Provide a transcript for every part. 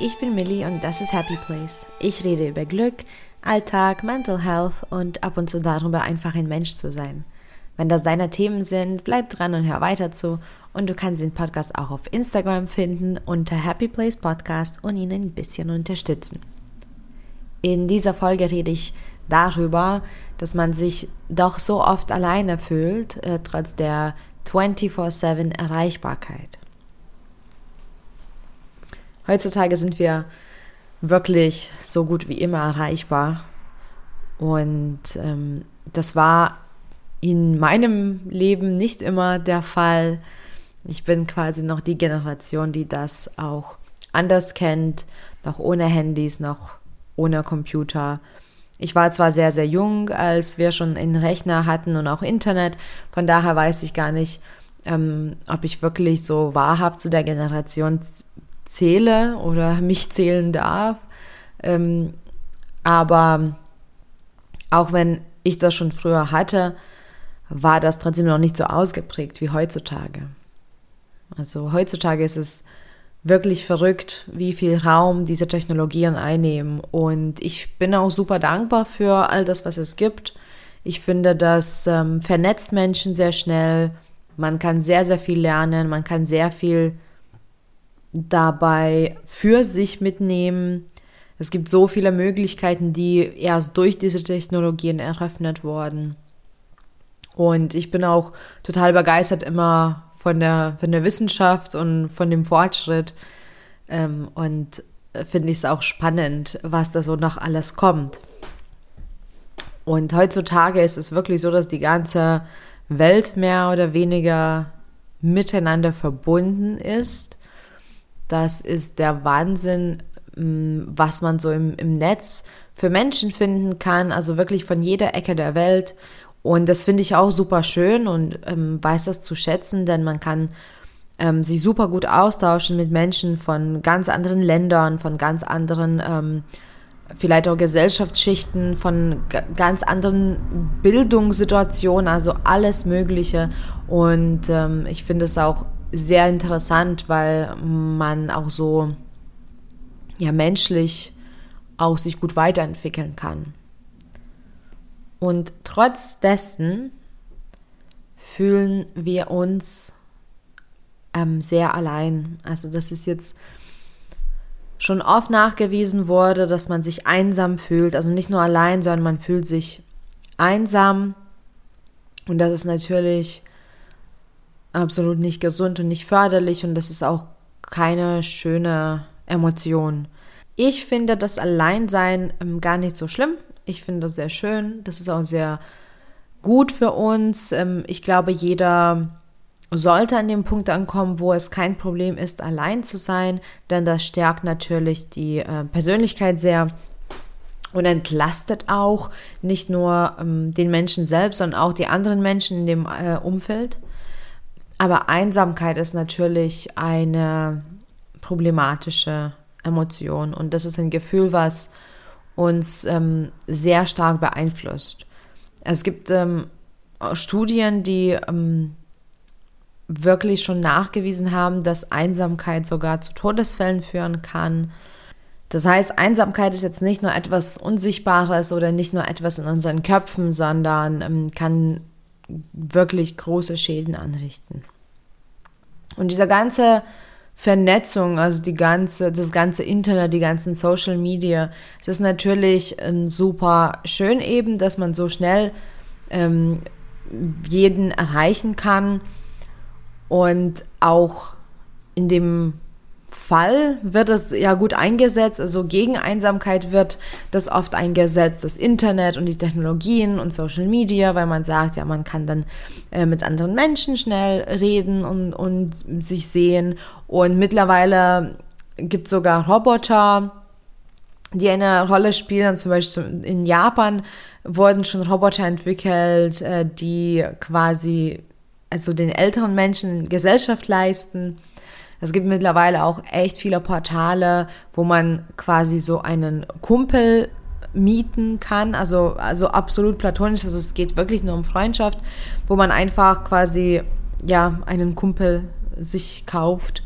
ich bin Millie und das ist Happy Place. Ich rede über Glück, Alltag, Mental Health und ab und zu darüber, einfach ein Mensch zu sein. Wenn das deine Themen sind, bleib dran und hör weiter zu. Und du kannst den Podcast auch auf Instagram finden unter Happy Place Podcast und ihn ein bisschen unterstützen. In dieser Folge rede ich darüber, dass man sich doch so oft alleine fühlt, äh, trotz der 24-7 Erreichbarkeit. Heutzutage sind wir wirklich so gut wie immer erreichbar. Und ähm, das war in meinem Leben nicht immer der Fall. Ich bin quasi noch die Generation, die das auch anders kennt, noch ohne Handys, noch ohne Computer. Ich war zwar sehr, sehr jung, als wir schon einen Rechner hatten und auch Internet. Von daher weiß ich gar nicht, ähm, ob ich wirklich so wahrhaft zu der Generation zähle oder mich zählen darf. Ähm, aber auch wenn ich das schon früher hatte, war das trotzdem noch nicht so ausgeprägt wie heutzutage. Also heutzutage ist es wirklich verrückt, wie viel Raum diese Technologien einnehmen. Und ich bin auch super dankbar für all das, was es gibt. Ich finde, das ähm, vernetzt Menschen sehr schnell. Man kann sehr, sehr viel lernen. Man kann sehr viel dabei für sich mitnehmen. Es gibt so viele Möglichkeiten, die erst durch diese Technologien eröffnet wurden. Und ich bin auch total begeistert immer von der, von der Wissenschaft und von dem Fortschritt. Ähm, und finde ich es auch spannend, was da so noch alles kommt. Und heutzutage ist es wirklich so, dass die ganze Welt mehr oder weniger miteinander verbunden ist. Das ist der Wahnsinn, mm, was man so im, im Netz für Menschen finden kann, also wirklich von jeder Ecke der Welt. Und das finde ich auch super schön und ähm, weiß das zu schätzen, denn man kann ähm, sich super gut austauschen mit Menschen von ganz anderen Ländern, von ganz anderen, ähm, vielleicht auch Gesellschaftsschichten, von ganz anderen Bildungssituationen, also alles Mögliche. Und ähm, ich finde es auch sehr interessant, weil man auch so ja menschlich auch sich gut weiterentwickeln kann. Und trotz dessen fühlen wir uns ähm, sehr allein. Also das ist jetzt schon oft nachgewiesen wurde, dass man sich einsam fühlt. Also nicht nur allein, sondern man fühlt sich einsam. Und das ist natürlich absolut nicht gesund und nicht förderlich und das ist auch keine schöne Emotion. Ich finde das Alleinsein ähm, gar nicht so schlimm. Ich finde das sehr schön. Das ist auch sehr gut für uns. Ähm, ich glaube, jeder sollte an dem Punkt ankommen, wo es kein Problem ist, allein zu sein, denn das stärkt natürlich die äh, Persönlichkeit sehr und entlastet auch nicht nur ähm, den Menschen selbst, sondern auch die anderen Menschen in dem äh, Umfeld. Aber Einsamkeit ist natürlich eine problematische Emotion und das ist ein Gefühl, was uns ähm, sehr stark beeinflusst. Es gibt ähm, Studien, die ähm, wirklich schon nachgewiesen haben, dass Einsamkeit sogar zu Todesfällen führen kann. Das heißt, Einsamkeit ist jetzt nicht nur etwas Unsichtbares oder nicht nur etwas in unseren Köpfen, sondern ähm, kann wirklich große Schäden anrichten. Und dieser ganze Vernetzung, also die ganze, das ganze Internet, die ganzen Social Media. Es ist natürlich ähm, super schön eben, dass man so schnell ähm, jeden erreichen kann und auch in dem Fall wird es ja gut eingesetzt. Also gegen Einsamkeit wird das oft eingesetzt, das Internet und die Technologien und Social Media, weil man sagt, ja, man kann dann äh, mit anderen Menschen schnell reden und, und sich sehen. Und mittlerweile gibt es sogar Roboter, die eine Rolle spielen. Zum Beispiel in Japan wurden schon Roboter entwickelt, äh, die quasi also den älteren Menschen Gesellschaft leisten es gibt mittlerweile auch echt viele Portale, wo man quasi so einen Kumpel mieten kann, also, also absolut platonisch, also es geht wirklich nur um Freundschaft, wo man einfach quasi, ja, einen Kumpel sich kauft.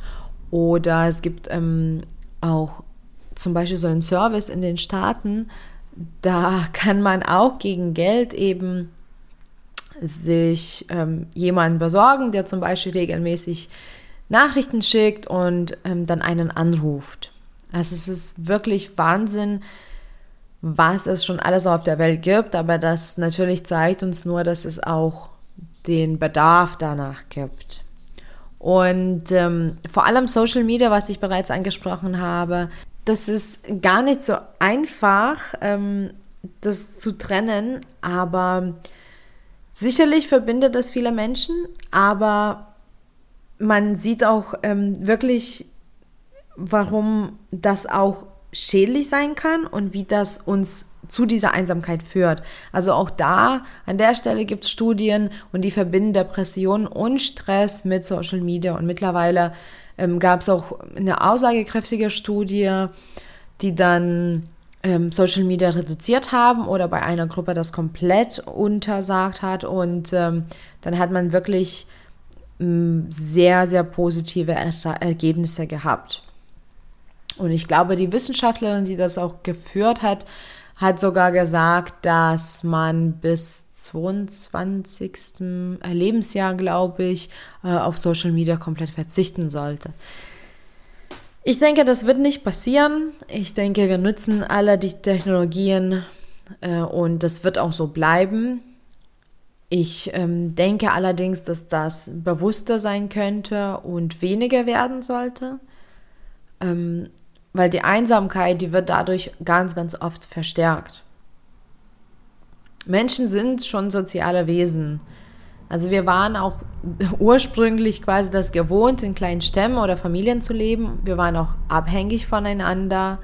Oder es gibt ähm, auch zum Beispiel so ein Service in den Staaten, da kann man auch gegen Geld eben sich ähm, jemanden besorgen, der zum Beispiel regelmäßig Nachrichten schickt und ähm, dann einen anruft. Also es ist wirklich Wahnsinn, was es schon alles auf der Welt gibt, aber das natürlich zeigt uns nur, dass es auch den Bedarf danach gibt. Und ähm, vor allem Social Media, was ich bereits angesprochen habe, das ist gar nicht so einfach, ähm, das zu trennen, aber sicherlich verbindet das viele Menschen, aber man sieht auch ähm, wirklich, warum das auch schädlich sein kann und wie das uns zu dieser Einsamkeit führt. Also auch da, an der Stelle gibt es Studien und die verbinden Depression und Stress mit Social Media. Und mittlerweile ähm, gab es auch eine aussagekräftige Studie, die dann ähm, Social Media reduziert haben oder bei einer Gruppe das komplett untersagt hat. Und ähm, dann hat man wirklich sehr, sehr positive er Ergebnisse gehabt. Und ich glaube, die Wissenschaftlerin, die das auch geführt hat, hat sogar gesagt, dass man bis 22. Lebensjahr, glaube ich, äh, auf Social Media komplett verzichten sollte. Ich denke, das wird nicht passieren. Ich denke, wir nutzen alle die Technologien äh, und das wird auch so bleiben. Ich ähm, denke allerdings, dass das bewusster sein könnte und weniger werden sollte. Ähm, weil die Einsamkeit, die wird dadurch ganz, ganz oft verstärkt. Menschen sind schon soziale Wesen. Also wir waren auch ursprünglich quasi das gewohnt, in kleinen Stämmen oder Familien zu leben. Wir waren auch abhängig voneinander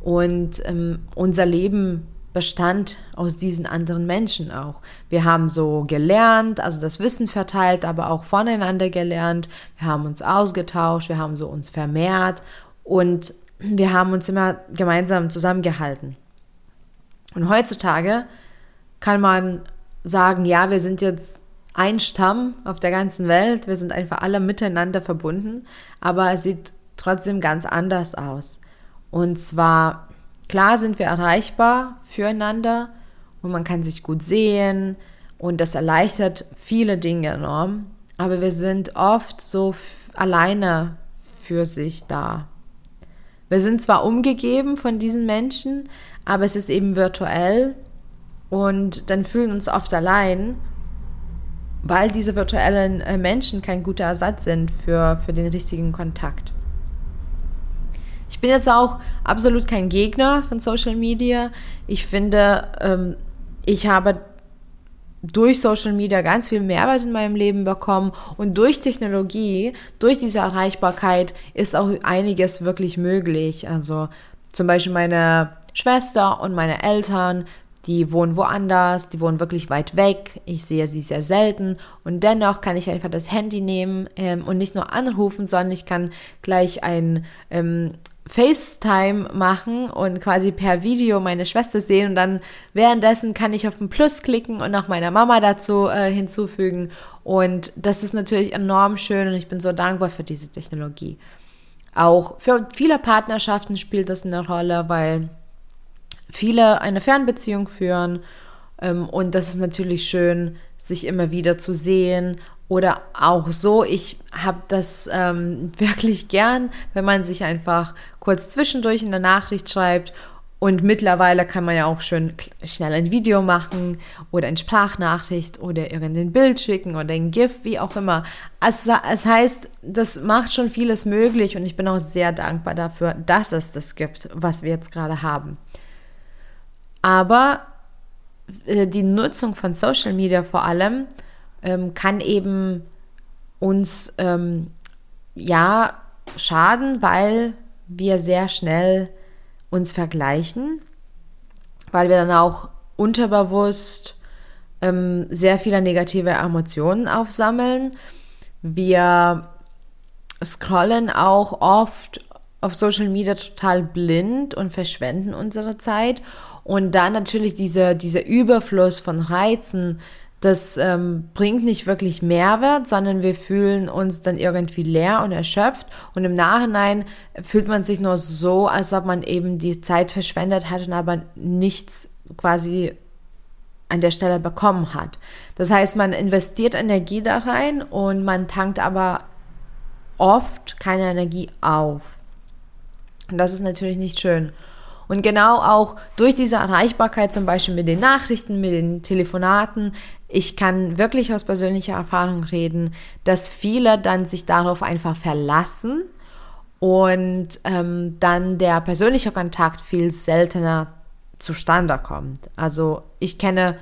und ähm, unser Leben bestand aus diesen anderen Menschen auch. Wir haben so gelernt, also das Wissen verteilt, aber auch voneinander gelernt. Wir haben uns ausgetauscht, wir haben so uns vermehrt und wir haben uns immer gemeinsam zusammengehalten. Und heutzutage kann man sagen, ja, wir sind jetzt ein Stamm auf der ganzen Welt, wir sind einfach alle miteinander verbunden, aber es sieht trotzdem ganz anders aus. Und zwar, klar sind wir erreichbar füreinander und man kann sich gut sehen und das erleichtert viele Dinge enorm, aber wir sind oft so alleine für sich da. Wir sind zwar umgegeben von diesen Menschen, aber es ist eben virtuell und dann fühlen uns oft allein, weil diese virtuellen äh, Menschen kein guter Ersatz sind für, für den richtigen Kontakt. Ich bin jetzt auch absolut kein Gegner von Social Media. Ich finde, ähm, ich habe durch Social Media ganz viel Mehrwert in meinem Leben bekommen und durch Technologie, durch diese Erreichbarkeit ist auch einiges wirklich möglich. Also zum Beispiel meine Schwester und meine Eltern, die wohnen woanders, die wohnen wirklich weit weg. Ich sehe sie sehr selten und dennoch kann ich einfach das Handy nehmen ähm, und nicht nur anrufen, sondern ich kann gleich ein ähm, FaceTime machen und quasi per Video meine Schwester sehen. Und dann währenddessen kann ich auf den Plus klicken und noch meiner Mama dazu äh, hinzufügen. Und das ist natürlich enorm schön und ich bin so dankbar für diese Technologie. Auch für viele Partnerschaften spielt das eine Rolle, weil viele eine Fernbeziehung führen. Ähm, und das ist natürlich schön, sich immer wieder zu sehen oder auch so, ich habe das ähm, wirklich gern, wenn man sich einfach kurz zwischendurch in der Nachricht schreibt. Und mittlerweile kann man ja auch schön schnell ein Video machen oder eine Sprachnachricht oder irgendein Bild schicken oder ein GIF, wie auch immer. Es, es heißt, das macht schon vieles möglich und ich bin auch sehr dankbar dafür, dass es das gibt, was wir jetzt gerade haben. Aber äh, die Nutzung von Social Media vor allem ähm, kann eben uns ähm, ja schaden, weil wir sehr schnell uns vergleichen, weil wir dann auch unterbewusst ähm, sehr viele negative Emotionen aufsammeln. Wir scrollen auch oft auf Social Media total blind und verschwenden unsere Zeit. Und dann natürlich diese, dieser Überfluss von Reizen, das ähm, bringt nicht wirklich Mehrwert, sondern wir fühlen uns dann irgendwie leer und erschöpft. Und im Nachhinein fühlt man sich nur so, als ob man eben die Zeit verschwendet hat und aber nichts quasi an der Stelle bekommen hat. Das heißt, man investiert Energie da rein und man tankt aber oft keine Energie auf. Und das ist natürlich nicht schön. Und genau auch durch diese Erreichbarkeit, zum Beispiel mit den Nachrichten, mit den Telefonaten, ich kann wirklich aus persönlicher Erfahrung reden, dass viele dann sich darauf einfach verlassen und ähm, dann der persönliche Kontakt viel seltener zustande kommt. Also ich kenne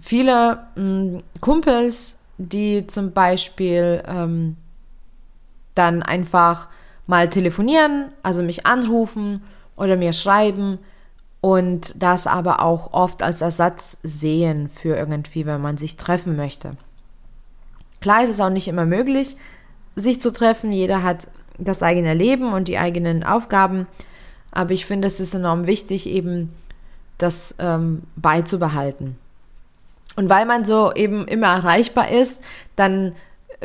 viele mh, hm, Kumpels, die zum Beispiel ähm, dann einfach mal telefonieren, also mich anrufen oder mir schreiben und das aber auch oft als Ersatz sehen für irgendwie, wenn man sich treffen möchte. Klar ist es auch nicht immer möglich, sich zu treffen. Jeder hat das eigene Leben und die eigenen Aufgaben. Aber ich finde, es ist enorm wichtig, eben das ähm, beizubehalten. Und weil man so eben immer erreichbar ist, dann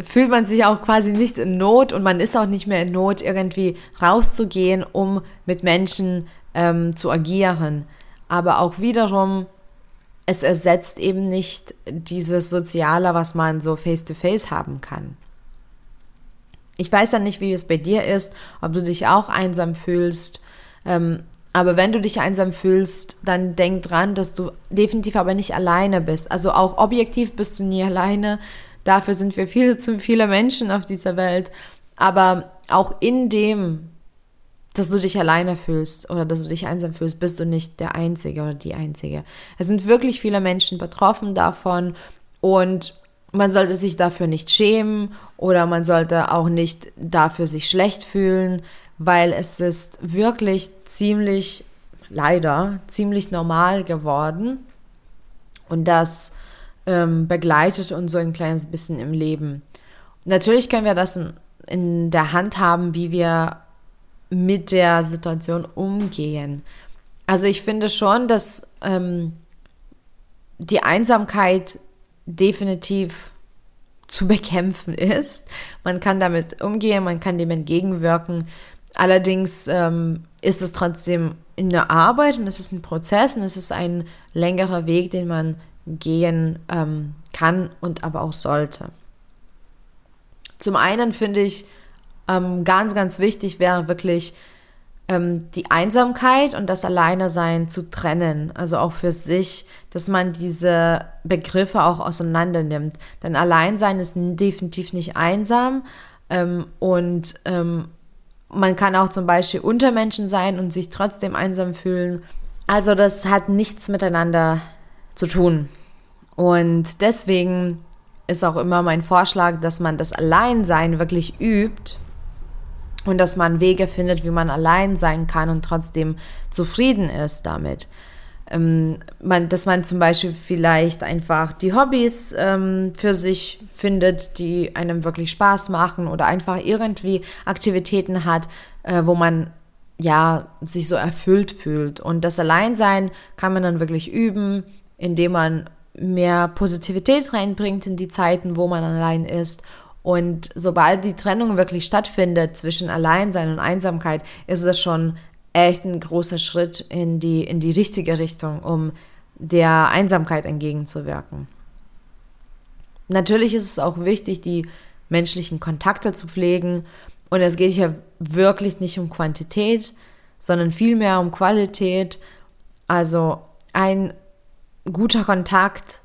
fühlt man sich auch quasi nicht in Not und man ist auch nicht mehr in Not, irgendwie rauszugehen, um mit Menschen ähm, zu agieren. Aber auch wiederum, es ersetzt eben nicht dieses Soziale, was man so face-to-face -face haben kann. Ich weiß ja nicht, wie es bei dir ist, ob du dich auch einsam fühlst. Ähm, aber wenn du dich einsam fühlst, dann denk dran, dass du definitiv aber nicht alleine bist. Also auch objektiv bist du nie alleine. Dafür sind wir viel zu viele Menschen auf dieser Welt. Aber auch in dem dass du dich alleine fühlst oder dass du dich einsam fühlst, bist du nicht der Einzige oder die Einzige. Es sind wirklich viele Menschen betroffen davon und man sollte sich dafür nicht schämen oder man sollte auch nicht dafür sich schlecht fühlen, weil es ist wirklich ziemlich, leider, ziemlich normal geworden und das ähm, begleitet uns so ein kleines bisschen im Leben. Natürlich können wir das in, in der Hand haben, wie wir mit der Situation umgehen. Also ich finde schon, dass ähm, die Einsamkeit definitiv zu bekämpfen ist. Man kann damit umgehen, man kann dem entgegenwirken. Allerdings ähm, ist es trotzdem in der Arbeit und es ist ein Prozess und es ist ein längerer Weg, den man gehen ähm, kann und aber auch sollte. Zum einen finde ich, ähm, ganz, ganz wichtig wäre wirklich ähm, die Einsamkeit und das Alleinesein zu trennen. Also auch für sich, dass man diese Begriffe auch auseinander nimmt. Denn Alleinsein ist definitiv nicht einsam ähm, und ähm, man kann auch zum Beispiel unter Menschen sein und sich trotzdem einsam fühlen. Also das hat nichts miteinander zu tun. Und deswegen ist auch immer mein Vorschlag, dass man das Alleinsein wirklich übt und dass man Wege findet, wie man allein sein kann und trotzdem zufrieden ist damit. Ähm, man, dass man zum Beispiel vielleicht einfach die Hobbys ähm, für sich findet, die einem wirklich Spaß machen oder einfach irgendwie Aktivitäten hat, äh, wo man ja sich so erfüllt fühlt. Und das Alleinsein kann man dann wirklich üben, indem man mehr Positivität reinbringt in die Zeiten, wo man allein ist und sobald die Trennung wirklich stattfindet zwischen Alleinsein und Einsamkeit, ist das schon echt ein großer Schritt in die, in die richtige Richtung, um der Einsamkeit entgegenzuwirken. Natürlich ist es auch wichtig, die menschlichen Kontakte zu pflegen. Und es geht hier wirklich nicht um Quantität, sondern vielmehr um Qualität. Also ein guter Kontakt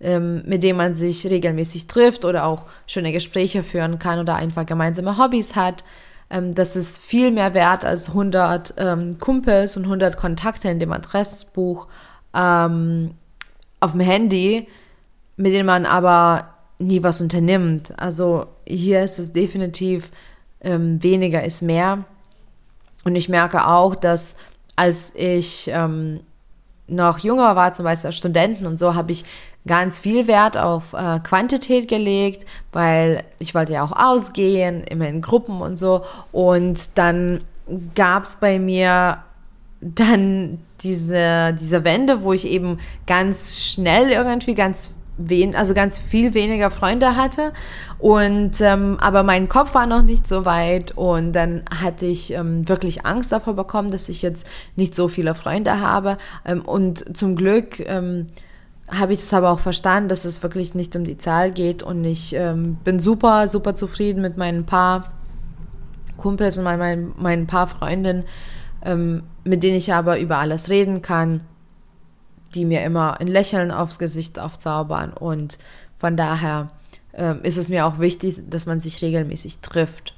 ähm, mit dem man sich regelmäßig trifft oder auch schöne Gespräche führen kann oder einfach gemeinsame Hobbys hat. Ähm, das ist viel mehr wert als 100 ähm, Kumpels und 100 Kontakte in dem Adressbuch ähm, auf dem Handy, mit denen man aber nie was unternimmt. Also hier ist es definitiv ähm, weniger ist mehr. Und ich merke auch, dass als ich ähm, noch jünger war, zum Beispiel als Studenten und so, habe ich ganz viel Wert auf äh, Quantität gelegt, weil ich wollte ja auch ausgehen, immer in Gruppen und so. Und dann gab es bei mir dann diese, diese Wende, wo ich eben ganz schnell irgendwie ganz wen, also ganz viel weniger Freunde hatte. Und ähm, aber mein Kopf war noch nicht so weit und dann hatte ich ähm, wirklich Angst davor bekommen, dass ich jetzt nicht so viele Freunde habe. Ähm, und zum Glück ähm, habe ich das aber auch verstanden, dass es wirklich nicht um die Zahl geht und ich ähm, bin super, super zufrieden mit meinen paar Kumpels und meinen, meinen paar Freundinnen, ähm, mit denen ich aber über alles reden kann die mir immer ein Lächeln aufs Gesicht aufzaubern. Und von daher äh, ist es mir auch wichtig, dass man sich regelmäßig trifft.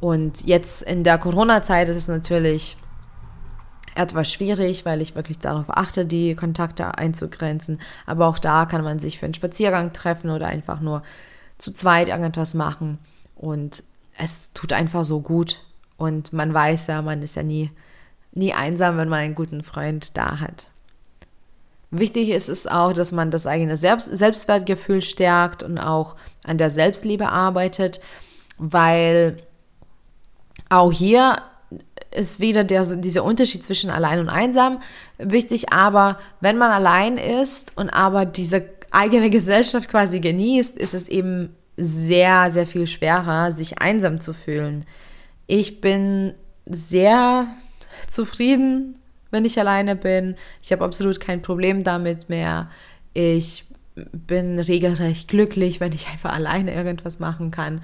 Und jetzt in der Corona-Zeit ist es natürlich etwas schwierig, weil ich wirklich darauf achte, die Kontakte einzugrenzen. Aber auch da kann man sich für einen Spaziergang treffen oder einfach nur zu zweit irgendetwas machen. Und es tut einfach so gut. Und man weiß ja, man ist ja nie, nie einsam, wenn man einen guten Freund da hat. Wichtig ist es auch, dass man das eigene Selbst Selbstwertgefühl stärkt und auch an der Selbstliebe arbeitet, weil auch hier ist wieder der, dieser Unterschied zwischen allein und einsam wichtig, aber wenn man allein ist und aber diese eigene Gesellschaft quasi genießt, ist es eben sehr, sehr viel schwerer, sich einsam zu fühlen. Ich bin sehr zufrieden wenn ich alleine bin. Ich habe absolut kein Problem damit mehr. Ich bin regelrecht glücklich, wenn ich einfach alleine irgendwas machen kann.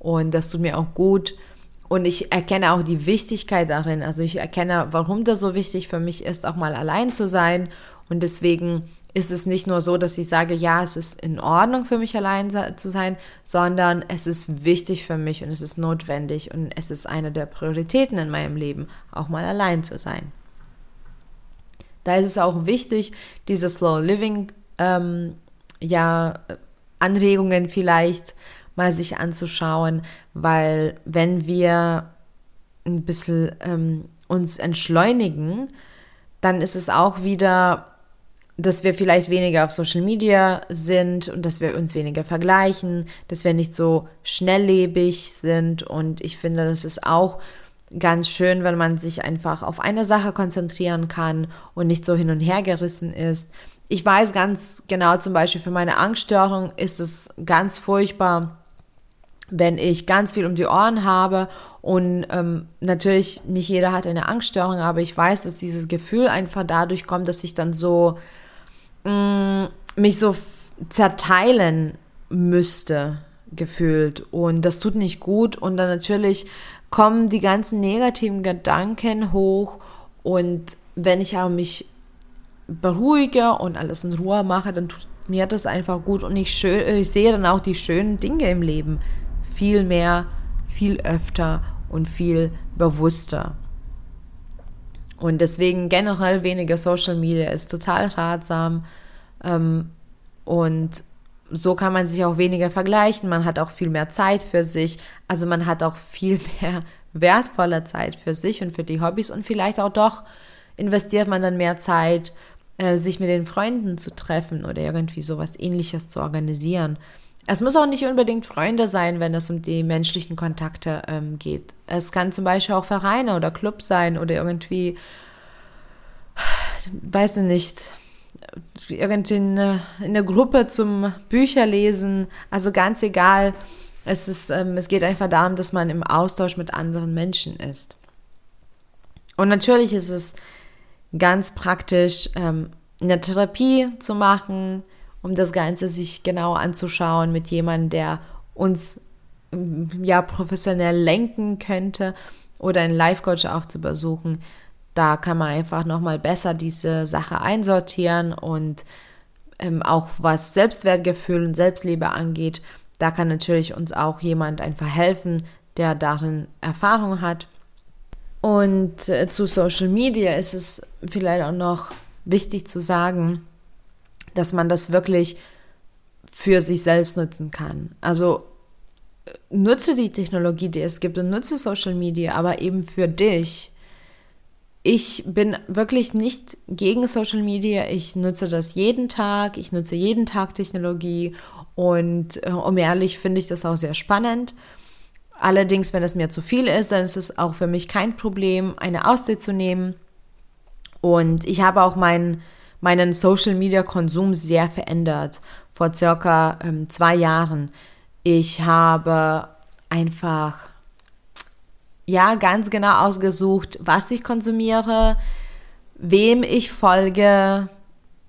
Und das tut mir auch gut. Und ich erkenne auch die Wichtigkeit darin. Also ich erkenne, warum das so wichtig für mich ist, auch mal allein zu sein. Und deswegen ist es nicht nur so, dass ich sage, ja, es ist in Ordnung für mich allein zu sein, sondern es ist wichtig für mich und es ist notwendig und es ist eine der Prioritäten in meinem Leben, auch mal allein zu sein. Da ist es auch wichtig, diese Slow Living, ähm, ja, Anregungen vielleicht mal sich anzuschauen, weil wenn wir ein bisschen ähm, uns entschleunigen, dann ist es auch wieder, dass wir vielleicht weniger auf Social Media sind und dass wir uns weniger vergleichen, dass wir nicht so schnelllebig sind. Und ich finde, das ist auch ganz schön, wenn man sich einfach auf eine Sache konzentrieren kann und nicht so hin und her gerissen ist. Ich weiß ganz genau, zum Beispiel für meine Angststörung ist es ganz furchtbar, wenn ich ganz viel um die Ohren habe und ähm, natürlich nicht jeder hat eine Angststörung, aber ich weiß, dass dieses Gefühl einfach dadurch kommt, dass ich dann so mh, mm, mich so zerteilen müsste gefühlt und das tut nicht gut und dann natürlich kommen die ganzen negativen Gedanken hoch und wenn ich aber mich beruhige und alles in Ruhe mache, dann tut mir das einfach gut und ich, schön, ich sehe dann auch die schönen Dinge im Leben viel mehr, viel öfter und viel bewusster. Und deswegen generell weniger Social Media ist total ratsam. Ähm, und so kann man sich auch weniger vergleichen, man hat auch viel mehr Zeit für sich, also man hat auch viel mehr wertvolle Zeit für sich und für die Hobbys und vielleicht auch doch investiert man dann mehr Zeit, äh, sich mit den Freunden zu treffen oder irgendwie sowas ähnliches zu organisieren. Es muss auch nicht unbedingt Freunde sein, wenn es um die menschlichen Kontakte ähm, geht. Es kann zum Beispiel auch Vereine oder Clubs sein oder irgendwie, weiß ich nicht, irgendwie eine, eine Gruppe zum Bücherlesen, also ganz egal. Es, ist, ähm, es geht einfach darum, dass man im Austausch mit anderen Menschen ist. Und natürlich ist es ganz praktisch, ähm, eine Therapie zu machen, um das Ganze sich genau anzuschauen mit jemandem, der uns ähm, ja professionell lenken könnte oder einen Life-Coach aufzubesuchen. Da kann man einfach nochmal besser diese Sache einsortieren und ähm, auch was Selbstwertgefühl und Selbstliebe angeht, da kann natürlich uns auch jemand einfach helfen, der darin Erfahrung hat. Und äh, zu Social Media ist es vielleicht auch noch wichtig zu sagen, dass man das wirklich für sich selbst nutzen kann. Also äh, nutze die Technologie, die es gibt und nutze Social Media, aber eben für dich ich bin wirklich nicht gegen Social Media. Ich nutze das jeden Tag. Ich nutze jeden Tag Technologie. Und äh, um ehrlich finde ich das auch sehr spannend. Allerdings, wenn es mir zu viel ist, dann ist es auch für mich kein Problem, eine Auszeit zu nehmen. Und ich habe auch meinen, meinen Social Media Konsum sehr verändert. vor circa ähm, zwei Jahren. Ich habe einfach ja ganz genau ausgesucht, was ich konsumiere, wem ich folge,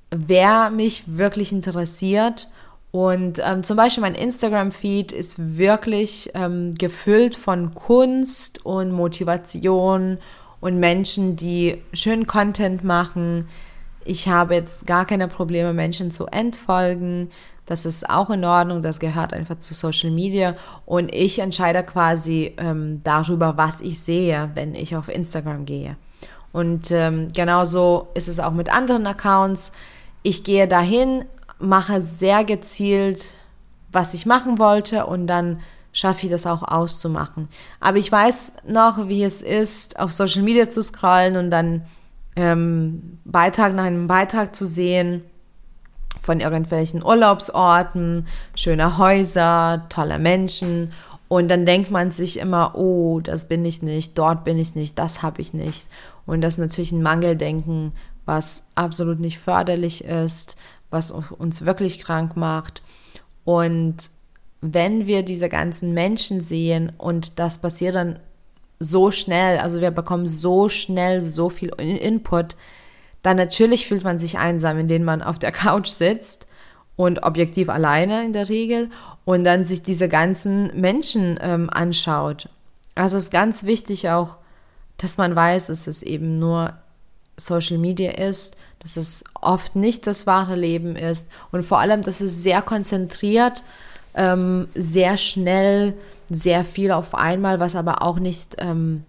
wer mich wirklich interessiert. Und ähm, zum Beispiel mein Instagram-Feed ist wirklich ähm, gefüllt von Kunst und Motivation und Menschen, die schön Content machen. Ich habe jetzt gar keine Probleme, Menschen zu entfolgen. Das ist auch in Ordnung, das gehört einfach zu Social Media. Und ich entscheide quasi ähm, darüber, was ich sehe, wenn ich auf Instagram gehe. Und ähm, genauso ist es auch mit anderen Accounts. Ich gehe dahin, mache sehr gezielt, was ich machen wollte und dann schaffe ich das auch auszumachen. Aber ich weiß noch, wie es ist, auf Social Media zu scrollen und dann ähm, Beitrag nach einem Beitrag zu sehen von irgendwelchen Urlaubsorten, schöner Häuser, toller Menschen. Und dann denkt man sich immer, oh, das bin ich nicht, dort bin ich nicht, das habe ich nicht. Und das ist natürlich ein Mangeldenken, was absolut nicht förderlich ist, was uns wirklich krank macht. Und wenn wir diese ganzen Menschen sehen und das passiert dann so schnell, also wir bekommen so schnell so viel Input, dann natürlich fühlt man sich einsam, indem man auf der Couch sitzt und objektiv alleine in der Regel und dann sich diese ganzen Menschen ähm, anschaut. Also ist ganz wichtig auch, dass man weiß, dass es eben nur Social Media ist, dass es oft nicht das wahre Leben ist und vor allem, dass es sehr konzentriert, ähm, sehr schnell, sehr viel auf einmal, was aber auch nicht, ähm,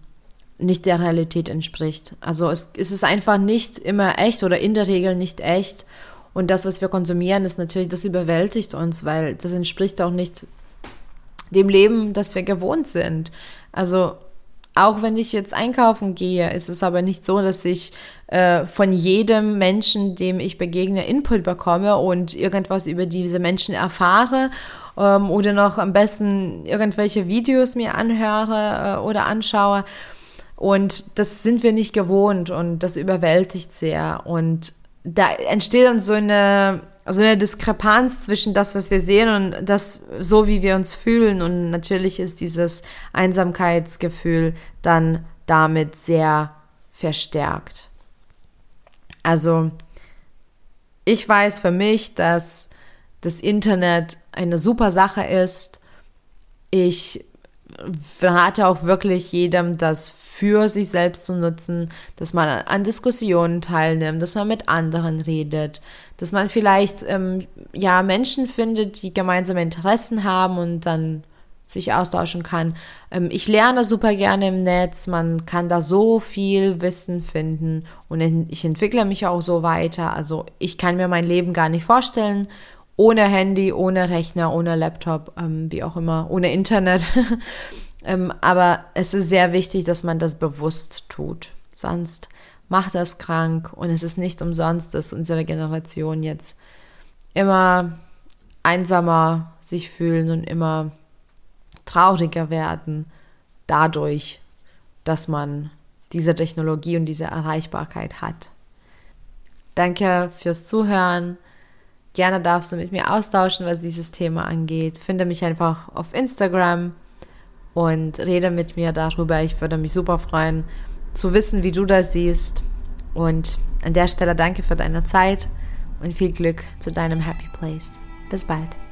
nicht der Realität entspricht. Also es, es ist einfach nicht immer echt oder in der Regel nicht echt. Und das, was wir konsumieren, ist natürlich, das überwältigt uns, weil das entspricht auch nicht dem Leben, das wir gewohnt sind. Also auch wenn ich jetzt einkaufen gehe, ist es aber nicht so, dass ich äh, von jedem Menschen, dem ich begegne, Input bekomme und irgendwas über diese Menschen erfahre ähm, oder noch am besten irgendwelche Videos mir anhöre äh, oder anschaue. Und das sind wir nicht gewohnt und das überwältigt sehr. Und da entsteht dann so eine so eine Diskrepanz zwischen das, was wir sehen und das, so wie wir uns fühlen. Und natürlich ist dieses Einsamkeitsgefühl dann damit sehr verstärkt. Also, ich weiß für mich, dass das Internet eine super Sache ist. Ich rate auch wirklich jedem, das für sich selbst zu nutzen, dass man an Diskussionen teilnimmt, dass man mit anderen redet, dass man vielleicht ähm, ja Menschen findet, die gemeinsame Interessen haben und dann sich austauschen kann. Ähm, ich lerne super gerne im Netz, man kann da so viel Wissen finden und ich entwickle mich auch so weiter. Also ich kann mir mein Leben gar nicht vorstellen ohne Handy, ohne Rechner, ohne Laptop, ähm, wie auch immer, ohne Internet. ähm, aber es ist sehr wichtig, dass man das bewusst tut. Sonst macht das krank und es ist nicht umsonst, dass unsere Generation jetzt immer einsamer sich fühlen und immer trauriger werden dadurch, dass man diese Technologie und diese Erreichbarkeit hat. Danke fürs Zuhören. Gerne darfst du mit mir austauschen, was dieses Thema angeht. Finde mich einfach auf Instagram und rede mit mir darüber. Ich würde mich super freuen, zu wissen, wie du das siehst. Und an der Stelle danke für deine Zeit und viel Glück zu deinem Happy Place. Bis bald.